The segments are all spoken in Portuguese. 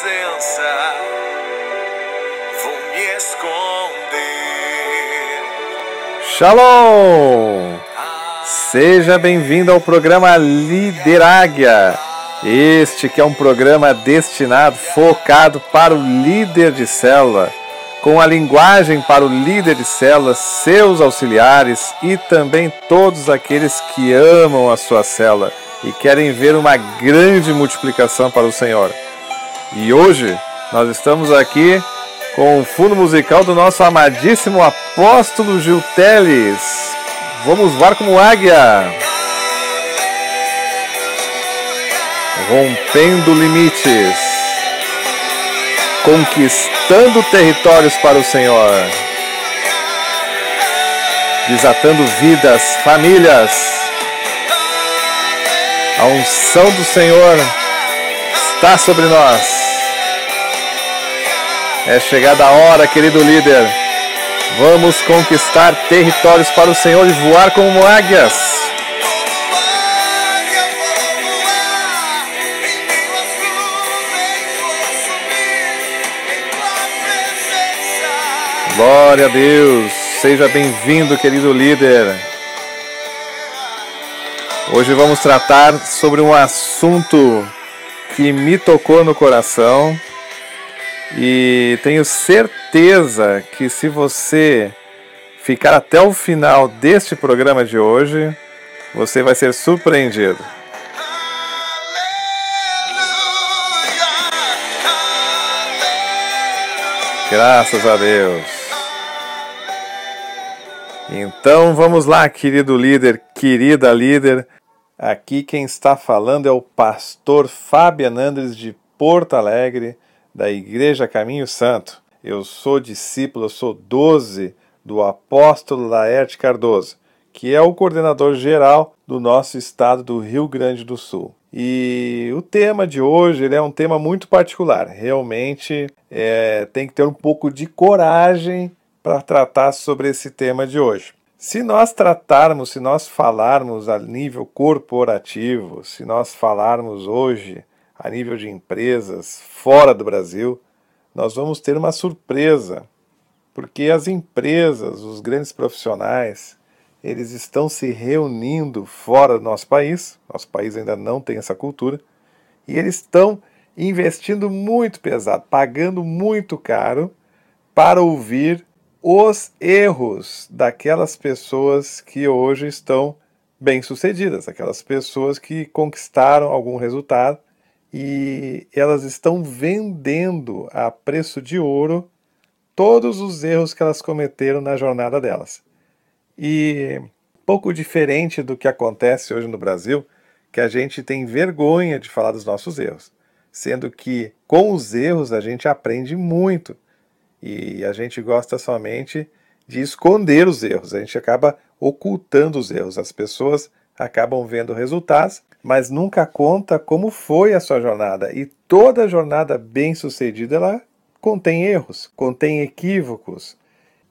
presença vou me esconder. Shalom! Seja bem-vindo ao programa Lideráguia. Este que é um programa destinado, focado para o líder de célula, com a linguagem para o líder de célula, seus auxiliares e também todos aqueles que amam a sua célula e querem ver uma grande multiplicação para o Senhor. E hoje nós estamos aqui com o fundo musical do nosso amadíssimo apóstolo Gil Teles. Vamos voar como águia. Rompendo limites. Conquistando territórios para o Senhor. Desatando vidas, famílias. A unção do Senhor está sobre nós. É chegada a hora, querido líder. Vamos conquistar territórios para o Senhor e voar como águias. Glória a Deus. Seja bem-vindo, querido líder. Hoje vamos tratar sobre um assunto que me tocou no coração e tenho certeza que se você ficar até o final deste programa de hoje, você vai ser surpreendido. Graças a Deus. Então vamos lá, querido líder, querida líder. Aqui quem está falando é o pastor Fabian Andres de Porto Alegre da Igreja Caminho Santo. Eu sou discípulo, eu sou 12 do apóstolo Laerte Cardoso, que é o coordenador geral do nosso estado do Rio Grande do Sul. E o tema de hoje ele é um tema muito particular. Realmente é, tem que ter um pouco de coragem para tratar sobre esse tema de hoje. Se nós tratarmos, se nós falarmos a nível corporativo, se nós falarmos hoje a nível de empresas fora do Brasil, nós vamos ter uma surpresa, porque as empresas, os grandes profissionais, eles estão se reunindo fora do nosso país, nosso país ainda não tem essa cultura, e eles estão investindo muito pesado, pagando muito caro para ouvir os erros daquelas pessoas que hoje estão bem-sucedidas, aquelas pessoas que conquistaram algum resultado e elas estão vendendo a preço de ouro todos os erros que elas cometeram na jornada delas. E pouco diferente do que acontece hoje no Brasil, que a gente tem vergonha de falar dos nossos erros, sendo que com os erros a gente aprende muito e a gente gosta somente de esconder os erros, a gente acaba ocultando os erros. As pessoas acabam vendo resultados, mas nunca conta como foi a sua jornada. E toda jornada bem-sucedida ela contém erros, contém equívocos.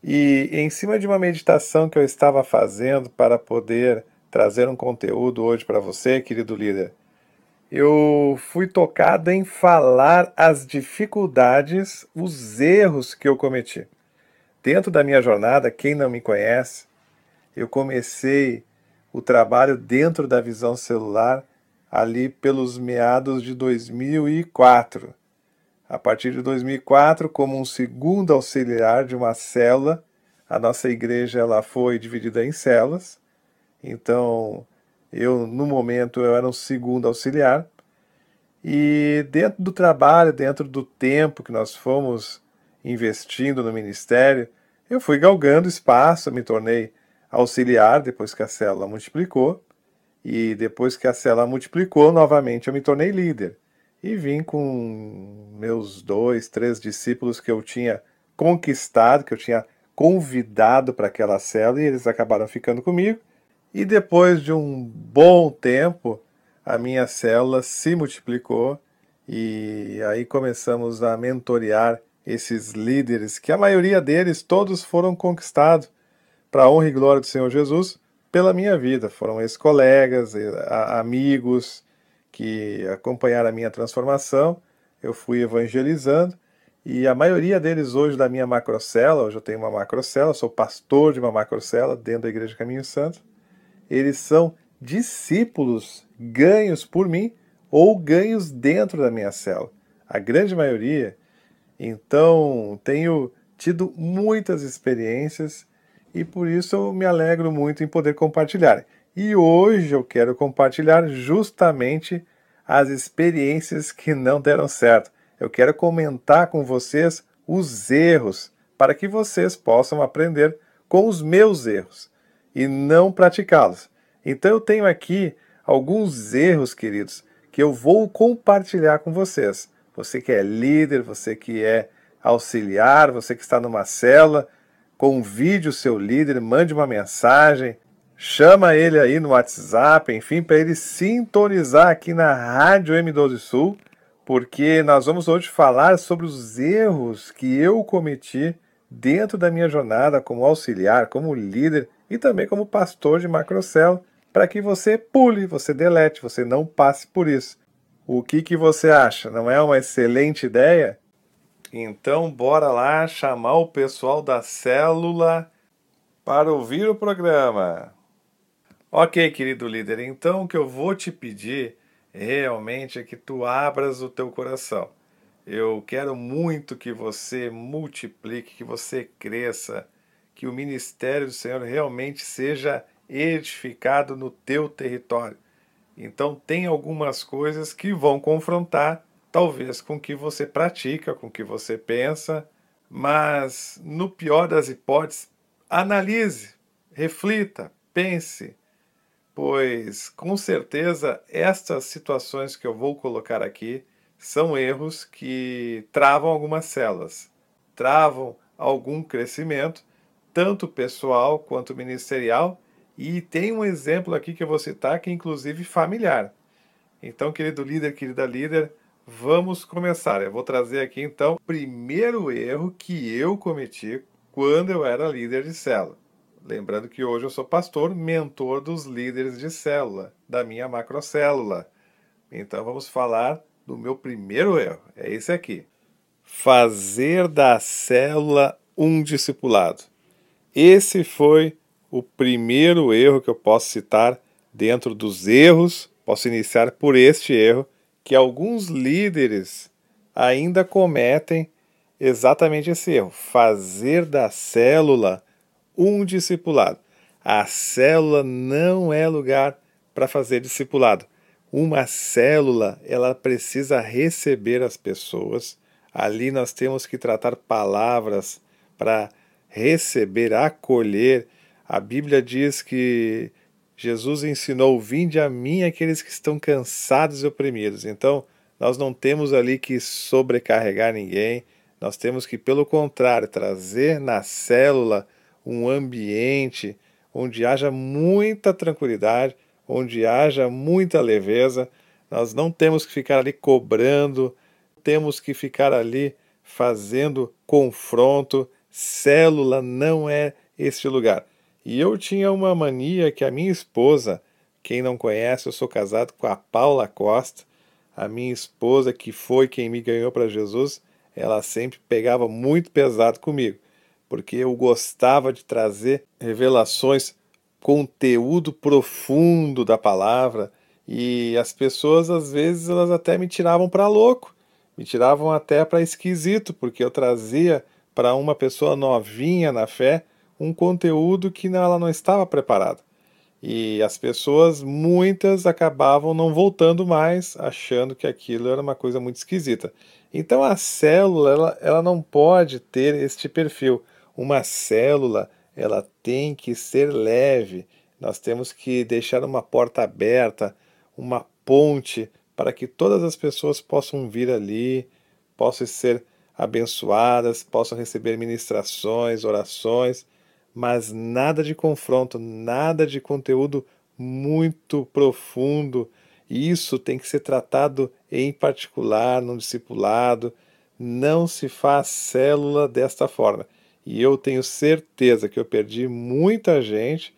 E em cima de uma meditação que eu estava fazendo para poder trazer um conteúdo hoje para você, querido líder, eu fui tocado em falar as dificuldades, os erros que eu cometi. Dentro da minha jornada, quem não me conhece, eu comecei o trabalho dentro da visão celular ali pelos meados de 2004. A partir de 2004, como um segundo auxiliar de uma célula, a nossa igreja ela foi dividida em células. Então, eu no momento eu era um segundo auxiliar e dentro do trabalho, dentro do tempo que nós fomos investindo no ministério, eu fui galgando espaço, me tornei auxiliar depois que a célula multiplicou. E depois que a célula multiplicou, novamente eu me tornei líder. E vim com meus dois, três discípulos que eu tinha conquistado, que eu tinha convidado para aquela célula, e eles acabaram ficando comigo. E depois de um bom tempo, a minha célula se multiplicou E aí começamos a mentorear esses líderes, que a maioria deles todos foram conquistados para a honra e glória do Senhor Jesus pela minha vida. Foram ex-colegas, amigos que acompanharam a minha transformação. Eu fui evangelizando e a maioria deles hoje da minha macrocela, hoje eu tenho uma macrocela, sou pastor de uma macrocela dentro da Igreja Caminho Santo. Eles são discípulos ganhos por mim ou ganhos dentro da minha cela. A grande maioria. Então, tenho tido muitas experiências e por isso eu me alegro muito em poder compartilhar. E hoje eu quero compartilhar justamente as experiências que não deram certo. Eu quero comentar com vocês os erros para que vocês possam aprender com os meus erros e não praticá-los. Então eu tenho aqui alguns erros, queridos, que eu vou compartilhar com vocês. Você que é líder, você que é auxiliar, você que está numa cela, convide o seu líder, mande uma mensagem, chama ele aí no WhatsApp, enfim, para ele sintonizar aqui na Rádio M12 Sul, porque nós vamos hoje falar sobre os erros que eu cometi dentro da minha jornada como auxiliar, como líder e também como pastor de macrocelo, para que você pule, você delete, você não passe por isso. O que, que você acha? Não é uma excelente ideia? Então, bora lá chamar o pessoal da célula para ouvir o programa. Ok, querido líder, então o que eu vou te pedir realmente é que tu abras o teu coração. Eu quero muito que você multiplique, que você cresça, que o ministério do Senhor realmente seja edificado no teu território. Então, tem algumas coisas que vão confrontar talvez com o que você pratica, com o que você pensa, mas no pior das hipóteses, analise, reflita, pense, pois com certeza estas situações que eu vou colocar aqui são erros que travam algumas células, travam algum crescimento, tanto pessoal quanto ministerial, e tem um exemplo aqui que eu vou citar que é inclusive familiar. Então, querido líder, querida líder, Vamos começar. Eu vou trazer aqui então o primeiro erro que eu cometi quando eu era líder de célula. Lembrando que hoje eu sou pastor, mentor dos líderes de célula, da minha macrocélula. Então vamos falar do meu primeiro erro. É esse aqui. Fazer da célula um discipulado. Esse foi o primeiro erro que eu posso citar dentro dos erros. Posso iniciar por este erro que alguns líderes ainda cometem exatamente esse erro: fazer da célula um discipulado. A célula não é lugar para fazer discipulado. Uma célula, ela precisa receber as pessoas. Ali nós temos que tratar palavras para receber, acolher. A Bíblia diz que Jesus ensinou: Vinde a mim aqueles que estão cansados e oprimidos. Então, nós não temos ali que sobrecarregar ninguém, nós temos que, pelo contrário, trazer na célula um ambiente onde haja muita tranquilidade, onde haja muita leveza. Nós não temos que ficar ali cobrando, temos que ficar ali fazendo confronto. Célula não é este lugar. E eu tinha uma mania que a minha esposa, quem não conhece, eu sou casado com a Paula Costa, a minha esposa que foi quem me ganhou para Jesus, ela sempre pegava muito pesado comigo, porque eu gostava de trazer revelações, conteúdo profundo da palavra, e as pessoas às vezes elas até me tiravam para louco, me tiravam até para esquisito, porque eu trazia para uma pessoa novinha na fé um conteúdo que ela não estava preparada. E as pessoas, muitas, acabavam não voltando mais, achando que aquilo era uma coisa muito esquisita. Então a célula, ela, ela não pode ter este perfil. Uma célula, ela tem que ser leve. Nós temos que deixar uma porta aberta, uma ponte, para que todas as pessoas possam vir ali, possam ser abençoadas, possam receber ministrações, orações mas nada de confronto, nada de conteúdo muito profundo Isso tem que ser tratado em particular, no discipulado. Não se faz célula desta forma. E eu tenho certeza que eu perdi muita gente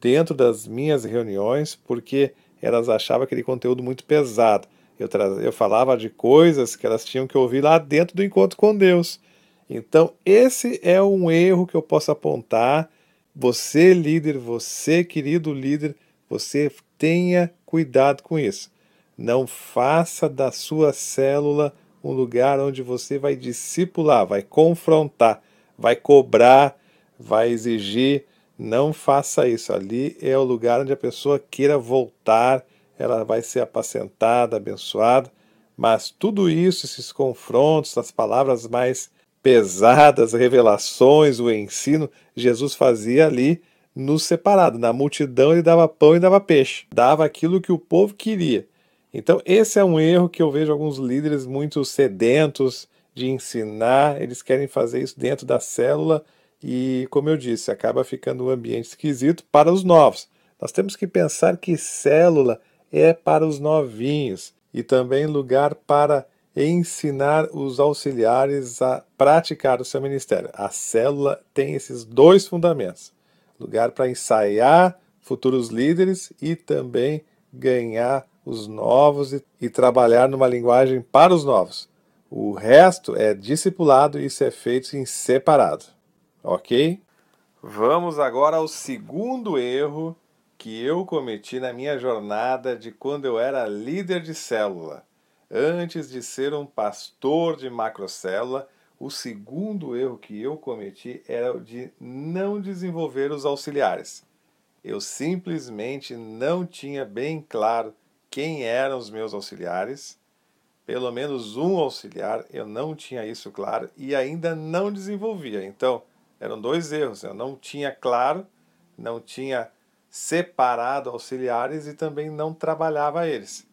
dentro das minhas reuniões porque elas achavam aquele conteúdo muito pesado. Eu, eu falava de coisas que elas tinham que ouvir lá dentro do encontro com Deus. Então, esse é um erro que eu posso apontar. Você, líder, você, querido líder, você tenha cuidado com isso. Não faça da sua célula um lugar onde você vai discipular, vai confrontar, vai cobrar, vai exigir. Não faça isso. Ali é o lugar onde a pessoa queira voltar, ela vai ser apacentada, abençoada. Mas tudo isso, esses confrontos, as palavras mais pesadas, revelações, o ensino, Jesus fazia ali no separado. Na multidão ele dava pão e dava peixe, dava aquilo que o povo queria. Então, esse é um erro que eu vejo alguns líderes muito sedentos de ensinar, eles querem fazer isso dentro da célula e, como eu disse, acaba ficando um ambiente esquisito para os novos. Nós temos que pensar que célula é para os novinhos e também lugar para ensinar os auxiliares a praticar o seu ministério. A célula tem esses dois fundamentos: lugar para ensaiar futuros líderes e também ganhar os novos e, e, trabalhar numa linguagem para os novos. O resto é discipulado e isso é feito em separado. Ok? Vamos agora ao segundo erro que eu cometi na minha jornada de quando eu era líder de célula. Antes de ser um pastor de macrocélula, o segundo erro que eu cometi era o de não desenvolver os auxiliares. Eu simplesmente não tinha bem claro quem eram os meus auxiliares. Pelo menos um auxiliar, eu não tinha isso claro e ainda não desenvolvia. Então, eram dois erros. Eu não tinha claro, não tinha separado auxiliares e também não trabalhava eles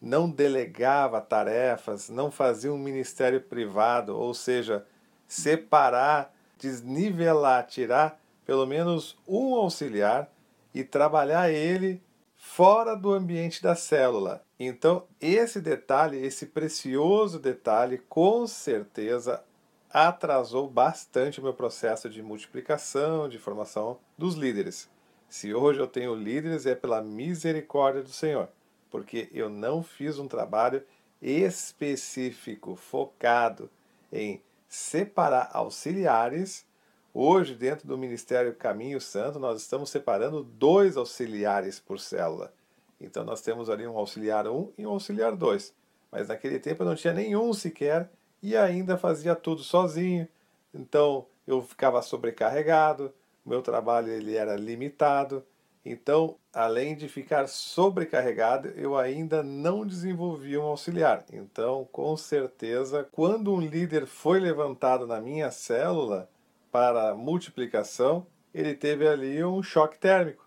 não delegava tarefas, não fazia um ministério privado, ou seja, separar, desnivelar, tirar pelo menos um auxiliar e trabalhar ele fora do ambiente da célula. Então, esse detalhe, esse precioso detalhe, com certeza atrasou bastante o meu processo de multiplicação, de formação dos líderes. Se hoje eu tenho líderes, é pela misericórdia do Senhor porque eu não fiz um trabalho específico, focado em separar auxiliares. Hoje, dentro do Ministério Caminho Santo, nós estamos separando dois auxiliares por célula. Então, nós temos ali um auxiliar 1 e um auxiliar 2. Mas naquele tempo eu não tinha nenhum sequer e ainda fazia tudo sozinho. Então, eu ficava sobrecarregado, meu trabalho ele era limitado. Então, além de ficar sobrecarregado, eu ainda não desenvolvi um auxiliar. Então, com certeza, quando um líder foi levantado na minha célula para multiplicação, ele teve ali um choque térmico.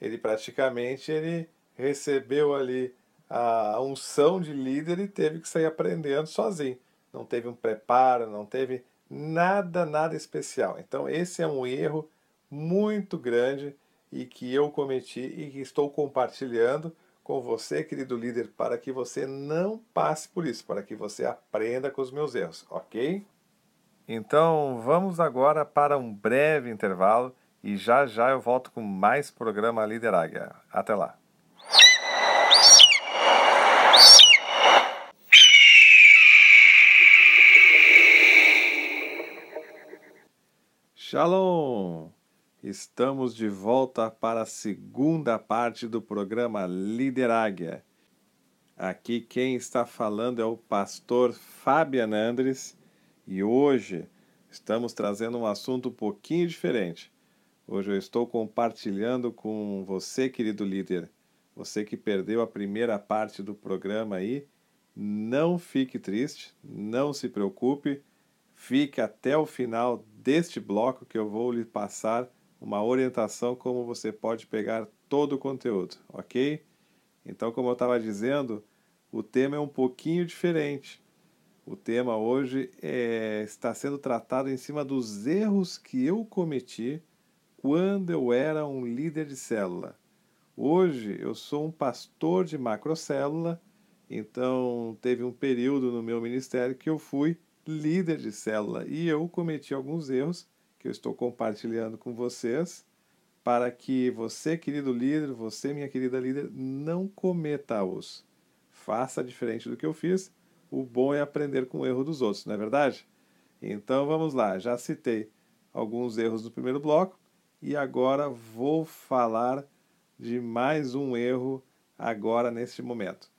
Ele praticamente ele recebeu ali a unção de líder e teve que sair aprendendo sozinho. Não teve um preparo, não teve nada, nada especial. Então, esse é um erro muito grande e que eu cometi e que estou compartilhando com você, querido líder, para que você não passe por isso, para que você aprenda com os meus erros, ok? Então vamos agora para um breve intervalo e já já eu volto com mais programa Líder Águia. Até lá! Shalom! Estamos de volta para a segunda parte do programa Líder Águia. Aqui quem está falando é o pastor Fabian Andres e hoje estamos trazendo um assunto um pouquinho diferente. Hoje eu estou compartilhando com você, querido líder, você que perdeu a primeira parte do programa aí, não fique triste, não se preocupe, fique até o final deste bloco que eu vou lhe passar uma orientação como você pode pegar todo o conteúdo, ok? Então, como eu estava dizendo, o tema é um pouquinho diferente. O tema hoje é, está sendo tratado em cima dos erros que eu cometi quando eu era um líder de célula. Hoje eu sou um pastor de macrocélula, então teve um período no meu ministério que eu fui líder de célula e eu cometi alguns erros que eu estou compartilhando com vocês para que você, querido líder, você, minha querida líder, não cometa-os. Faça diferente do que eu fiz. O bom é aprender com o erro dos outros, não é verdade? Então vamos lá, já citei alguns erros do primeiro bloco e agora vou falar de mais um erro agora neste momento.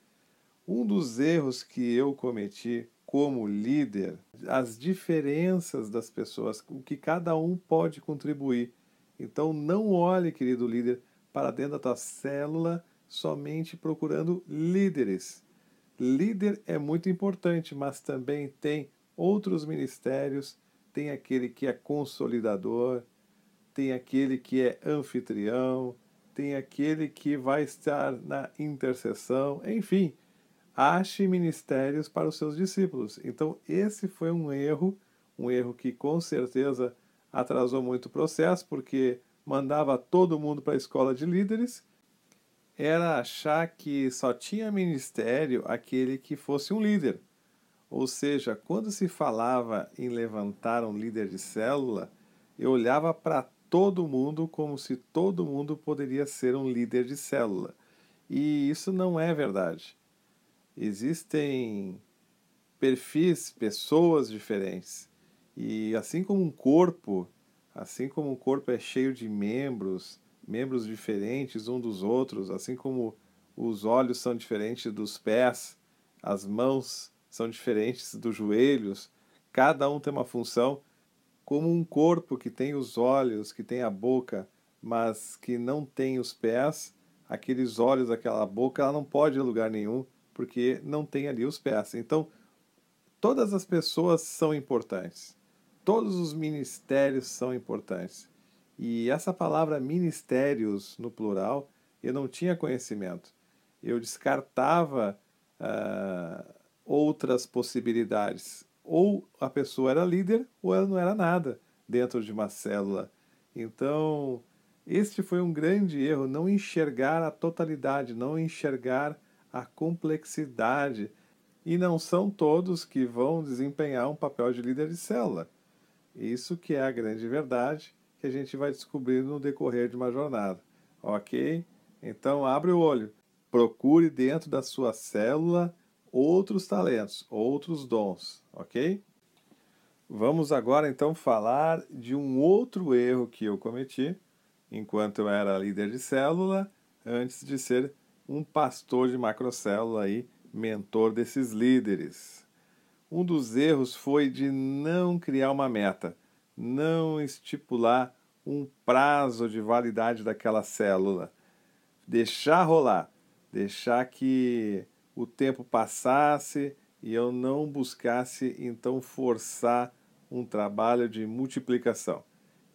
Um dos erros que eu cometi como líder, as diferenças das pessoas, o que cada um pode contribuir. Então não olhe, querido líder, para dentro da tua célula somente procurando líderes. Líder é muito importante, mas também tem outros ministérios, tem aquele que é consolidador, tem aquele que é anfitrião, tem aquele que vai estar na intercessão, enfim, ache ministérios para os seus discípulos. Então, esse foi um erro, um erro que com certeza atrasou muito o processo, porque mandava todo mundo para a escola de líderes, era achar que só tinha ministério aquele que fosse um líder. Ou seja, quando se falava em levantar um líder de célula, eu olhava para todo mundo como se todo mundo poderia ser um líder de célula. E isso não é verdade. Existem perfis, pessoas diferentes. E assim como um corpo, assim como um corpo é cheio de membros, membros diferentes um dos outros, assim como os olhos são diferentes dos pés, as mãos são diferentes dos joelhos, cada um tem uma função, como um corpo que tem os olhos, que tem a boca, mas que não tem os pés, aqueles olhos, aquela boca, ela não pode ir a lugar nenhum, porque não tem ali os pés. Então, todas as pessoas são importantes. Todos os ministérios são importantes. E essa palavra ministérios no plural, eu não tinha conhecimento. Eu descartava uh, outras possibilidades. Ou a pessoa era líder, ou ela não era nada dentro de uma célula. Então, este foi um grande erro, não enxergar a totalidade, não enxergar a complexidade. E não são todos que vão desempenhar um papel de líder de célula. Isso que é a grande verdade que a gente vai descobrir no decorrer de uma jornada. Ok? Então abre o olho. Procure dentro da sua célula outros talentos, outros dons. Ok? Vamos agora então falar de um outro erro que eu cometi enquanto eu era líder de célula, antes de ser um pastor de macrocélula aí, mentor desses líderes. Um dos erros foi de não criar uma meta, não estipular um prazo de validade daquela célula, deixar rolar, deixar que o tempo passasse e eu não buscasse então forçar um trabalho de multiplicação.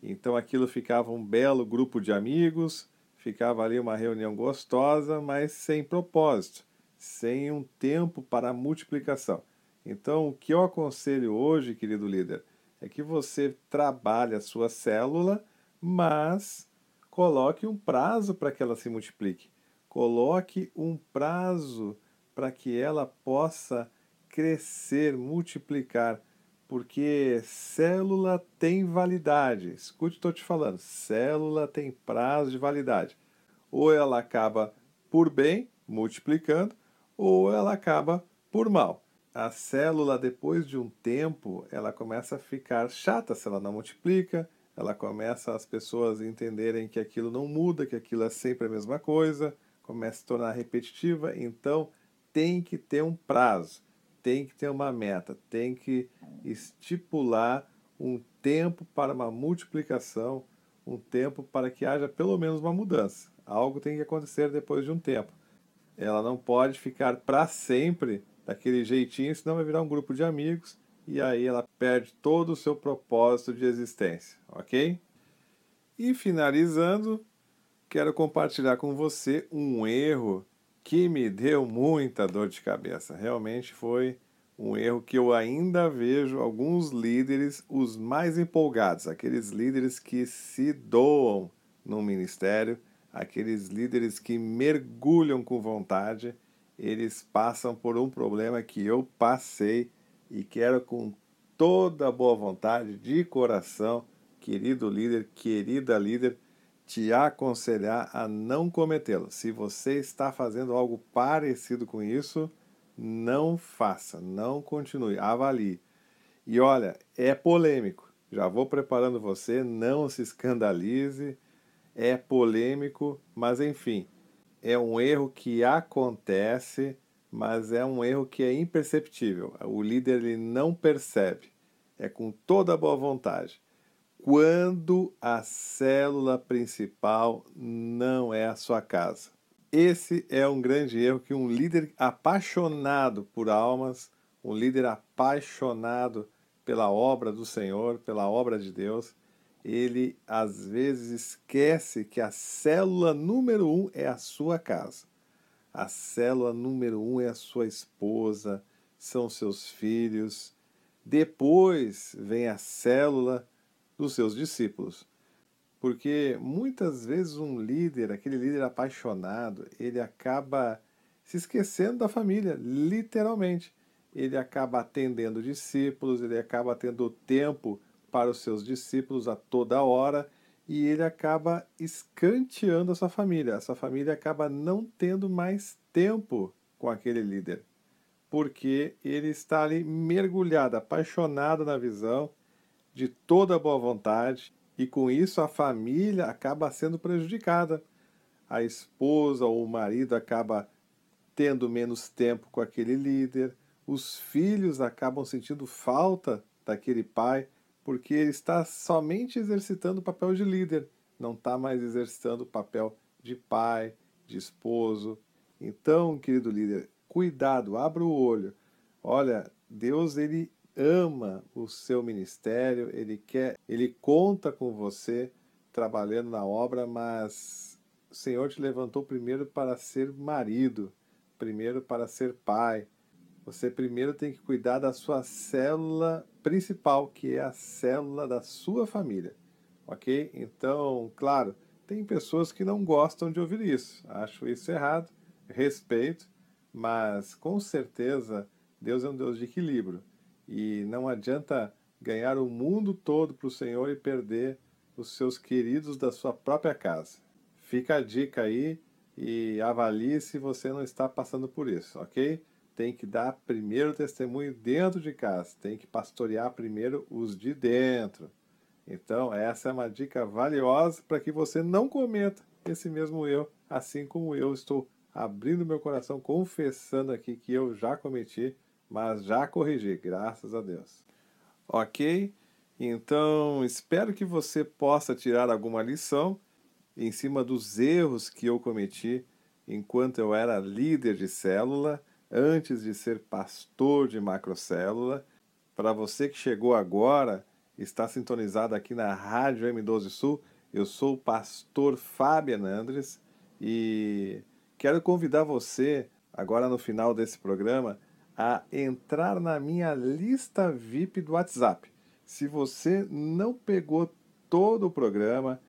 Então aquilo ficava um belo grupo de amigos, ficava ali uma reunião gostosa, mas sem propósito, sem um tempo para multiplicação. Então, o que eu aconselho hoje, querido líder, é que você trabalhe a sua célula, mas coloque um prazo para que ela se multiplique. Coloque um prazo para que ela possa crescer, multiplicar, porque célula tem validade. Escute, estou te falando, célula tem prazo de validade. Ou ela acaba por bem, multiplicando, ou ela acaba por mal. A célula, depois de um tempo, ela começa a ficar chata se ela não multiplica, ela começa as pessoas entenderem que aquilo não muda, que aquilo é sempre a mesma coisa, começa a se tornar repetitiva, então tem que ter um prazo tem que ter uma meta, tem que estipular um tempo para uma multiplicação, um tempo para que haja pelo menos uma mudança. Algo tem que acontecer depois de um tempo. Ela não pode ficar para sempre daquele jeitinho, senão vai virar um grupo de amigos e aí ela perde todo o seu propósito de existência, ok? E finalizando, quero compartilhar com você um erro que me deu muita dor de cabeça. Realmente foi um erro que eu ainda vejo alguns líderes, os mais empolgados, aqueles líderes que se doam no ministério, aqueles líderes que mergulham com vontade, eles passam por um problema que eu passei e quero com toda boa vontade, de coração, querido líder, querida líder, te aconselhar a não cometê-lo. Se você está fazendo algo parecido com isso, não faça, não continue, avalie. E olha, é polêmico. Já vou preparando você, não se escandalize. É polêmico, mas enfim, é um erro que acontece, mas é um erro que é imperceptível. O líder ele não percebe. É com toda boa vontade quando a célula principal não é a sua casa. Esse é um grande erro que um líder apaixonado por almas, um líder apaixonado pela obra do Senhor, pela obra de Deus, ele às vezes esquece que a célula número um é a sua casa. A célula número um é a sua esposa, são seus filhos. Depois vem a célula dos seus discípulos. Porque muitas vezes um líder, aquele líder apaixonado, ele acaba se esquecendo da família, literalmente. Ele acaba atendendo discípulos, ele acaba tendo tempo para os seus discípulos a toda hora e ele acaba escanteando a sua família. Essa família acaba não tendo mais tempo com aquele líder, porque ele está ali mergulhado, apaixonado na visão, de toda boa vontade e com isso a família acaba sendo prejudicada. A esposa ou o marido acaba tendo menos tempo com aquele líder, os filhos acabam sentindo falta daquele pai porque ele está somente exercitando o papel de líder, não está mais exercitando o papel de pai, de esposo. Então, querido líder, cuidado, abra o olho. Olha, Deus ele ama o seu ministério, ele quer, ele conta com você trabalhando na obra, mas o Senhor te levantou primeiro para ser marido, primeiro para ser pai. Você primeiro tem que cuidar da sua célula principal, que é a célula da sua família. OK? Então, claro, tem pessoas que não gostam de ouvir isso. Acho isso errado, respeito, mas com certeza Deus é um Deus de equilíbrio. E não adianta ganhar o mundo todo para o Senhor e perder os seus queridos da sua própria casa. Fica a dica aí e avalie se você não está passando por isso, ok? Tem que dar primeiro testemunho dentro de casa, tem que pastorear primeiro os de dentro. Então, essa é uma dica valiosa para que você não cometa esse mesmo erro, assim como eu estou abrindo meu coração, confessando aqui que eu já cometi mas já corrigi, graças a Deus. Ok? Então, espero que você possa tirar alguma lição em cima dos erros que eu cometi enquanto eu era líder de célula, antes de ser pastor de macrocélula. Para você que chegou agora, está sintonizado aqui na Rádio M12 Sul, eu sou o pastor Fábio Andres e quero convidar você, agora no final desse programa, a entrar na minha lista VIP do WhatsApp. Se você não pegou todo o programa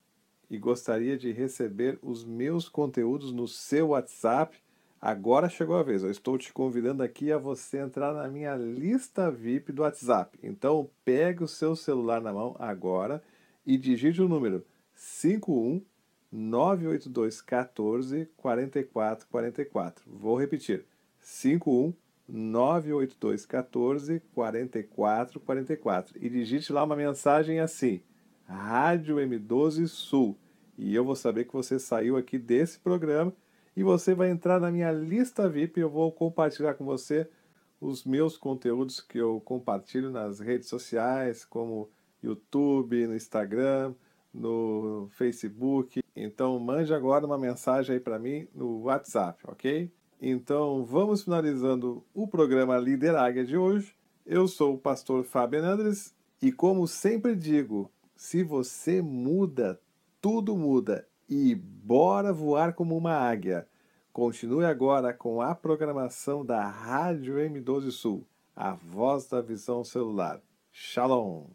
e gostaria de receber os meus conteúdos no seu WhatsApp, agora chegou a vez. Eu estou te convidando aqui a você entrar na minha lista VIP do WhatsApp. Então, pegue o seu celular na mão agora e digite o número 51 982 14 44 44. Vou repetir. 51 982 14 44 44 e digite lá uma mensagem assim: Rádio M12 Sul. E eu vou saber que você saiu aqui desse programa e você vai entrar na minha lista VIP. Eu vou compartilhar com você os meus conteúdos que eu compartilho nas redes sociais, como YouTube, no Instagram, no Facebook. Então mande agora uma mensagem aí para mim no WhatsApp, ok? Então, vamos finalizando o programa Líder Águia de hoje. Eu sou o pastor Fábio Andres e, como sempre digo, se você muda, tudo muda e bora voar como uma águia. Continue agora com a programação da Rádio M12 Sul, a voz da visão celular. Shalom!